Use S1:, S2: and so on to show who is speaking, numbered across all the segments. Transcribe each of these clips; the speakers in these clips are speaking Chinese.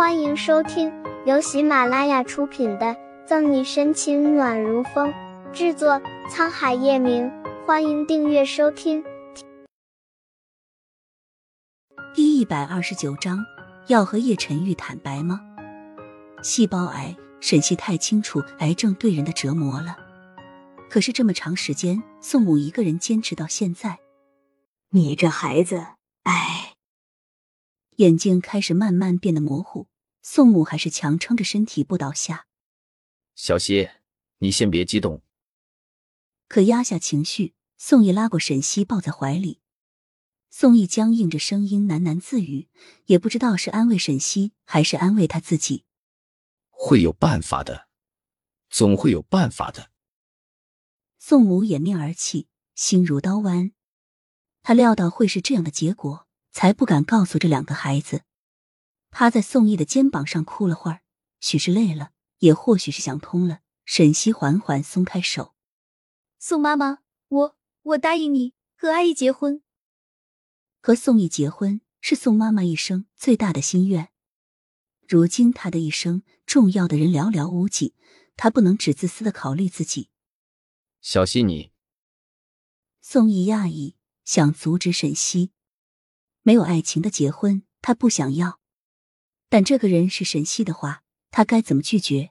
S1: 欢迎收听由喜马拉雅出品的《赠你深情暖如风》，制作沧海夜明。欢迎订阅收听。
S2: 第一百二十九章，要和叶晨玉坦白吗？细胞癌，沈西太清楚癌症对人的折磨了。可是这么长时间，宋母一个人坚持到现在。
S3: 你这孩子，哎。
S2: 眼睛开始慢慢变得模糊，宋母还是强撑着身体不倒下。
S4: 小希，你先别激动。
S2: 可压下情绪，宋毅拉过沈西抱在怀里。宋毅僵硬着声音喃喃自语，也不知道是安慰沈西还是安慰他自己。
S4: 会有办法的，总会有办法的。
S2: 宋母掩面而泣，心如刀剜。他料到会是这样的结果。才不敢告诉这两个孩子，趴在宋毅的肩膀上哭了会儿，许是累了，也或许是想通了。沈西缓缓松开手，
S5: 宋妈妈，我我答应你和阿姨结婚。
S2: 和宋毅结婚是宋妈妈一生最大的心愿。如今她的一生重要的人寥寥无几，她不能只自私的考虑自己。
S4: 小希，你
S2: 宋毅讶异，想阻止沈西。没有爱情的结婚，他不想要。但这个人是沈西的话，他该怎么拒绝？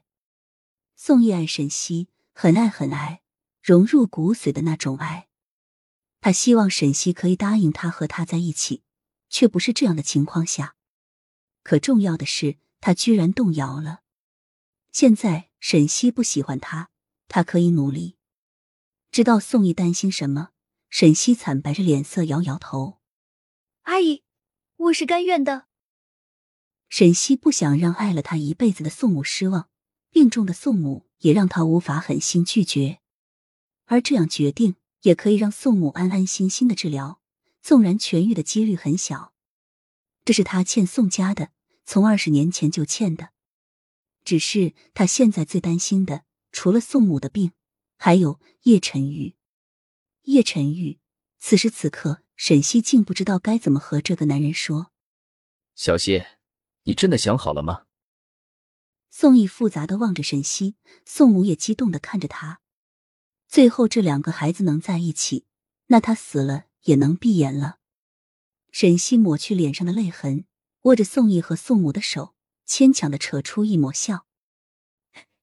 S2: 宋毅爱沈西，很爱很爱，融入骨髓的那种爱。他希望沈西可以答应他和他在一起，却不是这样的情况下。可重要的是，他居然动摇了。现在沈西不喜欢他，他可以努力。知道宋毅担心什么，沈西惨白着脸色摇摇头。
S5: 阿姨，我是甘愿的。
S2: 沈西不想让爱了他一辈子的宋母失望，病重的宋母也让他无法狠心拒绝。而这样决定也可以让宋母安安心心的治疗，纵然痊愈的几率很小。这是他欠宋家的，从二十年前就欠的。只是他现在最担心的，除了宋母的病，还有叶晨玉。叶晨玉，此时此刻。沈西竟不知道该怎么和这个男人说。
S4: 小希，你真的想好了吗？
S2: 宋毅复杂的望着沈西，宋母也激动的看着他。最后这两个孩子能在一起，那他死了也能闭眼了。沈西抹去脸上的泪痕，握着宋毅和宋母的手，牵强的扯出一抹笑。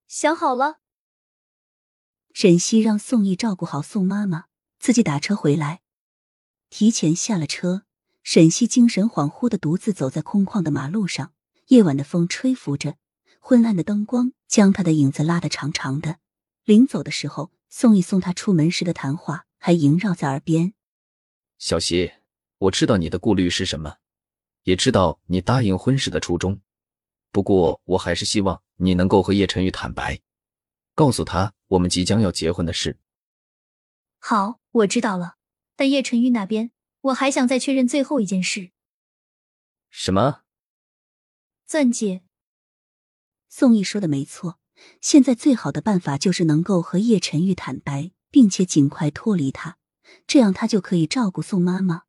S5: 想好了。
S2: 沈西让宋毅照顾好宋妈妈，自己打车回来。提前下了车，沈西精神恍惚的独自走在空旷的马路上。夜晚的风吹拂着，昏暗的灯光将他的影子拉得长长的。临走的时候，宋毅送他出门时的谈话还萦绕在耳边：“
S4: 小希，我知道你的顾虑是什么，也知道你答应婚事的初衷。不过，我还是希望你能够和叶晨玉坦白，告诉他我们即将要结婚的事。”
S5: 好，我知道了。但叶晨玉那边，我还想再确认最后一件事。
S4: 什么？
S5: 钻戒。
S2: 宋毅说的没错，现在最好的办法就是能够和叶晨玉坦白，并且尽快脱离他，这样他就可以照顾宋妈妈。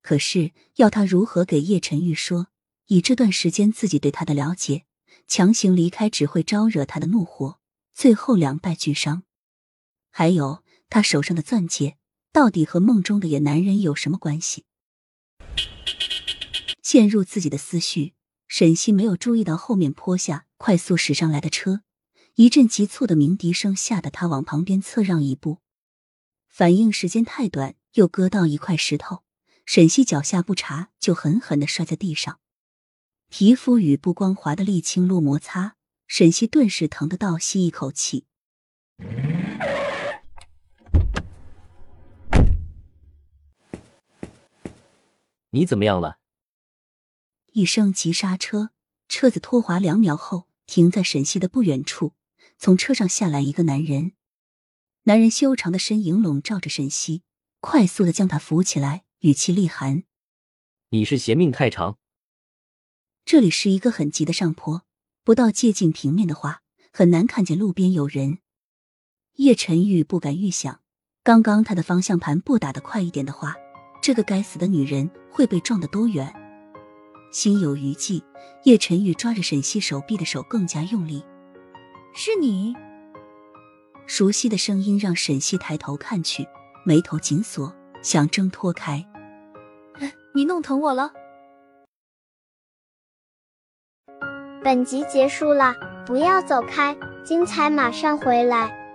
S2: 可是要他如何给叶晨玉说？以这段时间自己对他的了解，强行离开只会招惹他的怒火，最后两败俱伤。还有他手上的钻戒。到底和梦中的野男人有什么关系？陷入自己的思绪，沈西没有注意到后面坡下快速驶上来的车，一阵急促的鸣笛声吓得他往旁边侧让一步，反应时间太短，又割到一块石头，沈西脚下不察就狠狠的摔在地上，皮肤与不光滑的沥青路摩擦，沈西顿时疼得倒吸一口气。
S6: 你怎么样了？
S2: 一声急刹车，车子拖滑两秒后停在沈西的不远处。从车上下来一个男人，男人修长的身影笼罩着沈西，快速的将他扶起来，语气厉寒：“
S6: 你是嫌命太长。”
S2: 这里是一个很急的上坡，不到接近平面的话，很难看见路边有人。叶晨玉不敢预想，刚刚他的方向盘不打的快一点的话。这个该死的女人会被撞得多远？心有余悸，叶晨宇抓着沈西手臂的手更加用力。
S5: 是你？
S2: 熟悉的声音让沈西抬头看去，眉头紧锁，想挣脱开。
S5: 你弄疼我了。
S1: 本集结束了，不要走开，精彩马上回来。